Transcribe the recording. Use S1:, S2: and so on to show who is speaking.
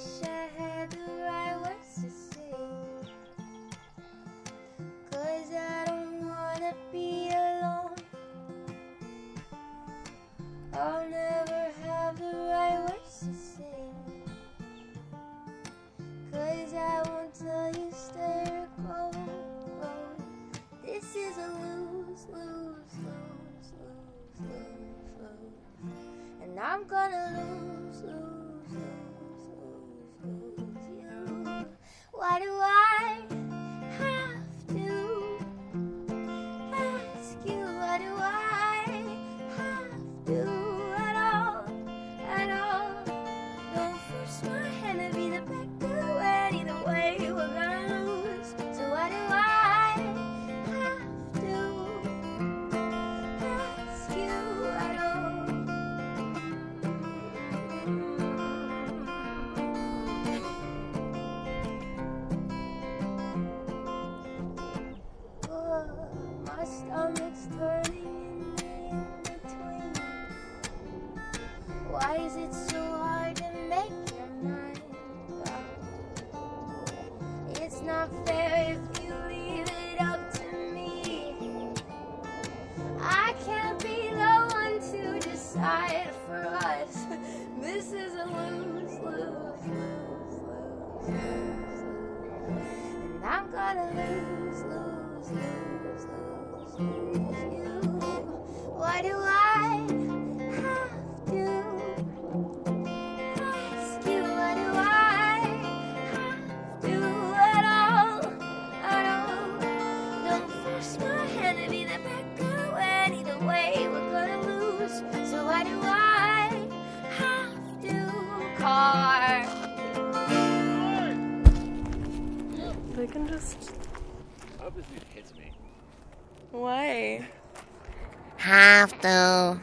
S1: wish I had the right words to say. Cause I don't wanna be alone. I'll never have the right words to say. Cause I won't tell you stay or go. go. This is a lose, lose, lose, lose, lose, lose. And I'm gonna lose, not fair if you leave it up to me. I can't be the one to decide for us. This is a lose, lose, lose, lose, lose, lose. And I'm gonna lose, lose, lose, lose, lose you. Why do I
S2: They can just.
S3: I hope this dude hits me.
S2: Why?
S1: Have to.